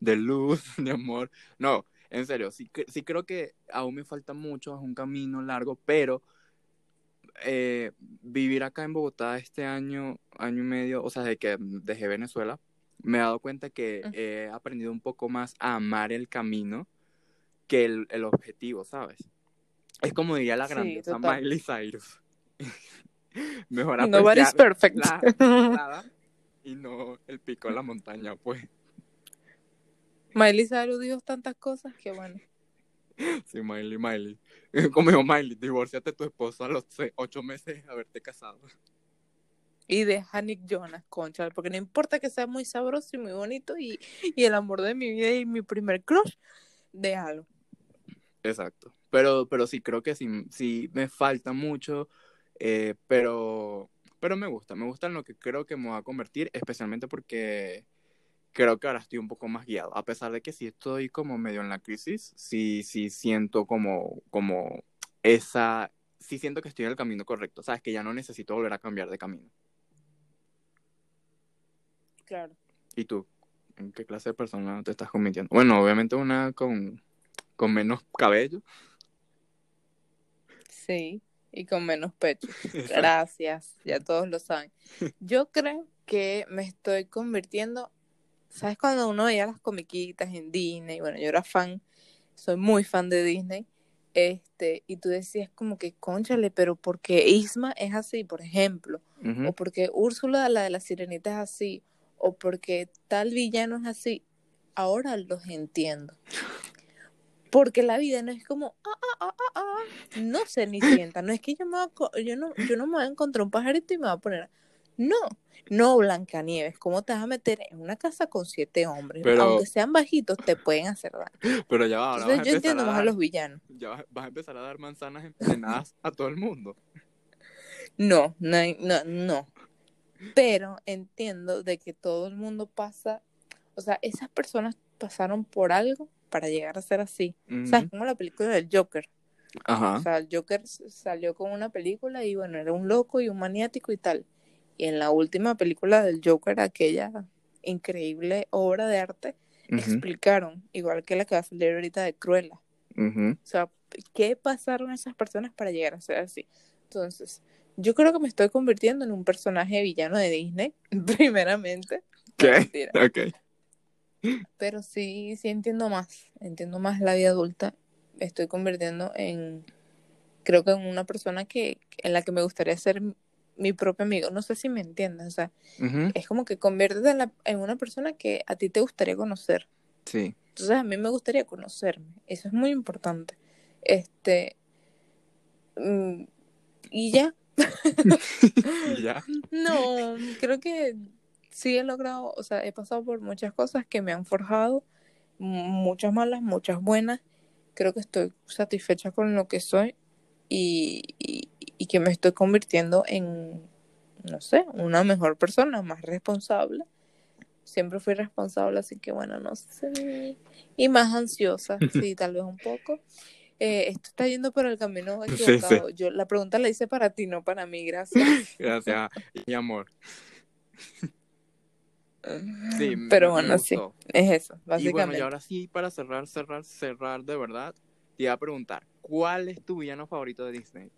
de luz, de amor. No, en serio, sí, sí creo que aún me falta mucho, es un camino largo, pero eh, vivir acá en Bogotá este año, año y medio, o sea, desde que dejé Venezuela, me he dado cuenta que he aprendido un poco más a amar el camino que el, el objetivo, ¿sabes? Es como diría la Sí, grandeza total. Miley Cyrus. Mejor Nobody's apreciar perfect. la escalada y no el pico de la montaña, pues. Miley Cyrus dijo tantas cosas que bueno. Sí, Miley, Miley. Como dijo Miley, divórciate de tu esposo a los ocho meses de haberte casado. Y deja a Nick Jonas, concha, porque no importa que sea muy sabroso y muy bonito y, y el amor de mi vida y mi primer crush, déjalo. Exacto. Pero, pero sí, creo que sí, sí me falta mucho, eh, pero, pero me gusta, me gusta en lo que creo que me va a convertir, especialmente porque creo que ahora estoy un poco más guiado, a pesar de que sí estoy como medio en la crisis, sí, sí siento como, como esa, sí siento que estoy en el camino correcto, sabes, que ya no necesito volver a cambiar de camino. Claro. ¿Y tú? ¿En qué clase de persona te estás convirtiendo? Bueno, obviamente una con, con menos cabello. Sí, y con menos pecho. Gracias, ya todos lo saben. Yo creo que me estoy convirtiendo, ¿sabes? Cuando uno veía las comiquitas en Disney, bueno, yo era fan, soy muy fan de Disney, Este, y tú decías como que, conchale, pero porque Isma es así, por ejemplo, o porque Úrsula, la de la sirenita, es así, o porque tal villano es así, ahora los entiendo. Porque la vida no es como, ah, ah, ah, ah, ah, no sé ni sienta, no es que yo, me voy a yo, no, yo no me voy a encontrar un pajarito y me voy a poner, no, no, Blancanieves, ¿cómo te vas a meter en una casa con siete hombres? Pero- Aunque sean bajitos, te pueden hacer daño. Pero ya va, ahora Entonces vas a yo empezar entiendo a más a dar- los villanos. ya vas, vas a empezar a dar manzanas envenenadas a todo el mundo. No, no, no, no. Pero entiendo de que todo el mundo pasa, o sea, esas personas pasaron por algo para llegar a ser así. O sea, es Ujú. como la película del Joker. O Ajá. sea, el Joker salió con una película y bueno, era un loco y un maniático y tal. Y en la última película del Joker, aquella increíble obra de arte, explicaron, igual que la que va a salir ahorita de Cruella. O sea, ¿qué pasaron esas personas para llegar a ser así? Entonces, yo creo que me estoy convirtiendo en un personaje villano de Disney, primeramente. ¿Qué? Pero sí, sí entiendo más. Entiendo más la vida adulta. Me estoy convirtiendo en, creo que en una persona que, en la que me gustaría ser mi propio amigo. No sé si me entiendes. O sea, Ujú, es como que conviértete en, la- en una persona que a ti te gustaría conocer. Sí. Entonces a mí me gustaría conocerme. Eso es muy importante. Este. mm, y ya. Y ya. No, creo que sí he logrado, o sea, he pasado por muchas cosas que me han forjado, muchas malas, muchas buenas. Creo que estoy satisfecha con lo que soy y, y, y que me estoy convirtiendo en, no sé, una mejor persona, más responsable. Siempre fui responsable, así que bueno, no sé. Y más ansiosa, sí, tal vez un poco. Eh, esto está yendo por el camino Sí, sí. equivocado. Yo la pregunta la hice para ti, no para mí, gracias. Gracias. Y amor. Sí, me- Pero me bueno, sí, es eso, Y bueno, básicamente. y ahora sí, para cerrar, cerrar, cerrar de verdad, te iba a preguntar, ¿cuál es tu villano favorito de Disney?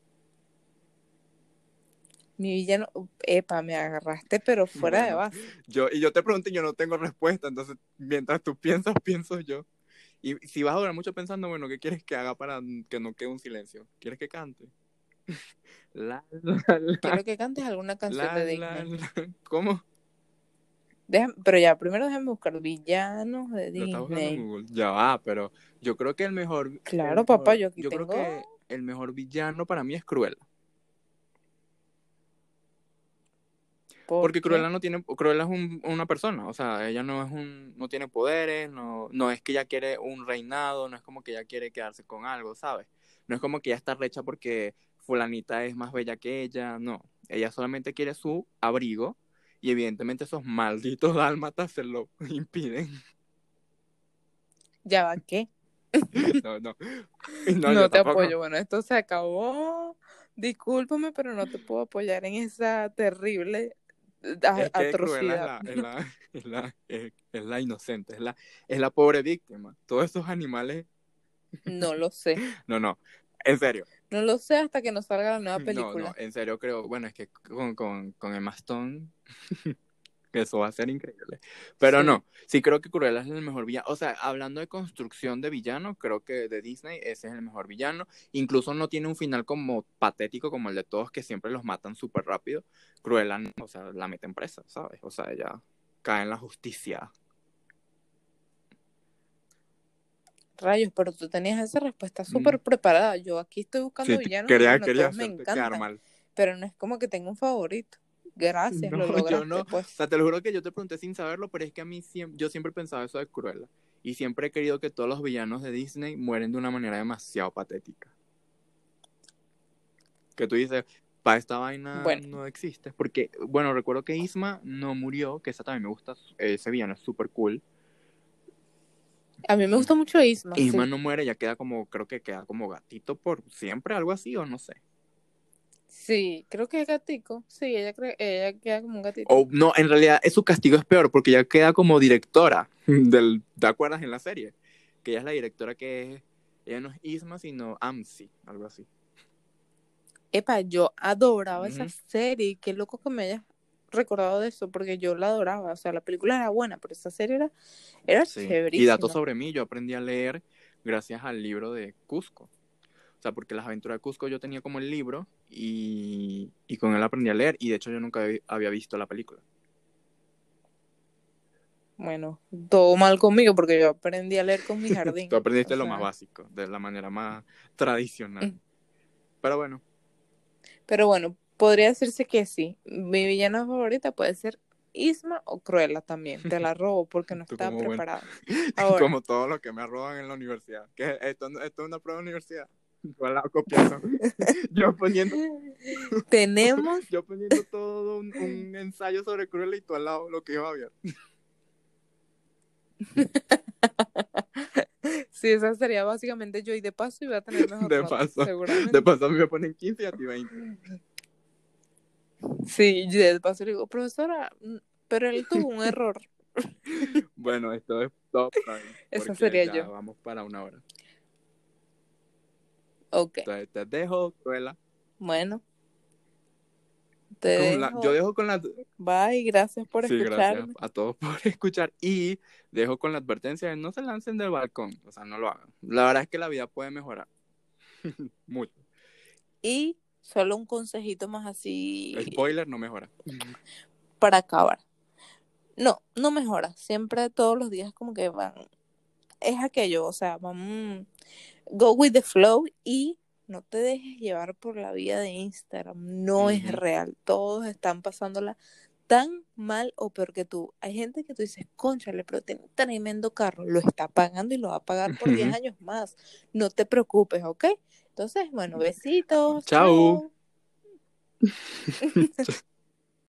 Mi villano, epa, me agarraste, pero fuera de base. Yo, y yo te pregunto y yo no tengo respuesta, entonces mientras tú piensas, pienso yo. Y si vas a durar mucho pensando, bueno, ¿qué quieres que haga para que no quede un silencio? ¿Quieres que cante? La, la, la, Quiero que cantes alguna canción de Disney. ¿Cómo? Déjame- pero ya, primero déjame buscar villanos de Disney. Google. Ya va, pero yo creo que el mejor. el Claro, papá, yo aquí Yo creo que el mejor villano para mí es Cruella. ¿Por Porque qué? Cruella no tiene, Cruella es un- una persona, o sea, ella no es un, no tiene poderes, no, no es que ella quiere un reinado, no es como que ella quiere quedarse con algo, ¿sabes? No es como que ella está recha porque fulanita es más bella que ella, no. Ella solamente quiere su abrigo y evidentemente esos malditos dálmatas se lo impiden. Ya va, ¿qué? No, no. No, te tampoco. apoyo. Bueno, esto se acabó. Discúlpame, pero no te puedo apoyar en esa terrible Es que atrocidad. es la, es la, es la, es- es la inocente, es la, es la pobre víctima. Todos esos animales, No lo sé. no, no, en serio. No lo sé hasta que nos salga la nueva No, película. no, en serio creo, bueno, es que con, con, con Emma Stone, eso va a ser increíble. Pero Sí. no, sí creo que Cruella es el mejor villano. O sea, hablando de construcción de villano, creo que de Disney ese es el mejor villano. Incluso no tiene un final como patético como el de todos, que siempre los matan súper rápido. Cruella, o sea, la meten presa, ¿sabes? O sea, ella cae en la justicia. Rayos, pero tú tenías esa respuesta súper preparada. Yo aquí estoy buscando Mm. Sí, villanos quería, quería me encantan. mal. Pero no es como que tengo un favorito. Gracias, No, lo yo no. pues. O sea, te lo juro que yo te pregunté sin saberlo, pero es que a mí siempre, yo siempre pensaba eso de Cruella. Y siempre he querido que todos los villanos de Disney mueren de una manera demasiado patética. Que tú dices, para esta vaina Bueno. no existe. Porque, bueno, recuerdo que Isma no murió, que esa también me gusta, ese villano es súper cool. A mí me gusta mucho Isma. sí. Isma no muere, ya queda como, creo que queda como gatito por siempre, algo así, o no sé. Sí, creo que es gatico. Sí, ella, cree, ella queda como un gatito. O no, en realidad su castigo es peor porque ella queda como directora del, ¿te acuerdas en la serie? Que ella es la directora que es, ella no es Isma, sino Amsi, algo así. Epa, yo adoraba esa serie. Qué loco que me hayas recordado de eso, porque yo la adoraba. O sea, la película era buena, pero esa serie era, era Sí. Y datos sobre mí, yo aprendí a leer gracias al libro de Cusco. Sea, porque Las aventuras de Cusco yo tenía como el libro y, y con él aprendí a leer y de hecho yo nunca había- visto la película. Bueno, todo mal conmigo porque yo aprendí a leer con mi jardín. Tú aprendiste O lo sea, más básico, de la manera más tradicional. Mm. Pero bueno, Pero bueno, podría decirse que sí. Mi villana favorita puede ser Isma o Cruella también. Te la robo porque no estaba preparada. Como todo lo que me roban en la universidad. Que esto, esto es una prueba de universidad. Yo copiando. yo poniendo, tenemos yo poniendo todo un, un ensayo sobre Cruella y tú al lado lo que iba a ver. Sí, esa sería básicamente yo y de paso iba a tener mejor De paso. seguramente. De paso a mí me ponen 15 y a ti 20. Sí, y de paso le digo, profesora, mm, pero él tuvo un error. Bueno, esto es top. Esa sería yo. Vamos para una hora. Ok, Entonces te dejo, Cruella. bueno. Te la- dejo. yo dejo con la. Bye, gracias por Sí, escucharme. gracias a todos por escuchar. Y dejo con la advertencia de no se lancen del balcón. O sea, no lo hagan. La verdad es que la vida puede mejorar. Mucho. Y solo un consejito más así Spoiler, no mejora. para acabar. No, no mejora. Siempre todos los días como que van. Es aquello, o sea, vamos. Go with the flow y no te dejes llevar por la vida de Instagram. No es real. Todos están pasándola tan mal o peor que tú. Hay gente que tú dices, conchale, pero tiene tremendo carro. Lo está pagando y lo va a pagar por 10 Ujú. años más. No te preocupes, ¿ok? Entonces, bueno, besitos. Chao. chao.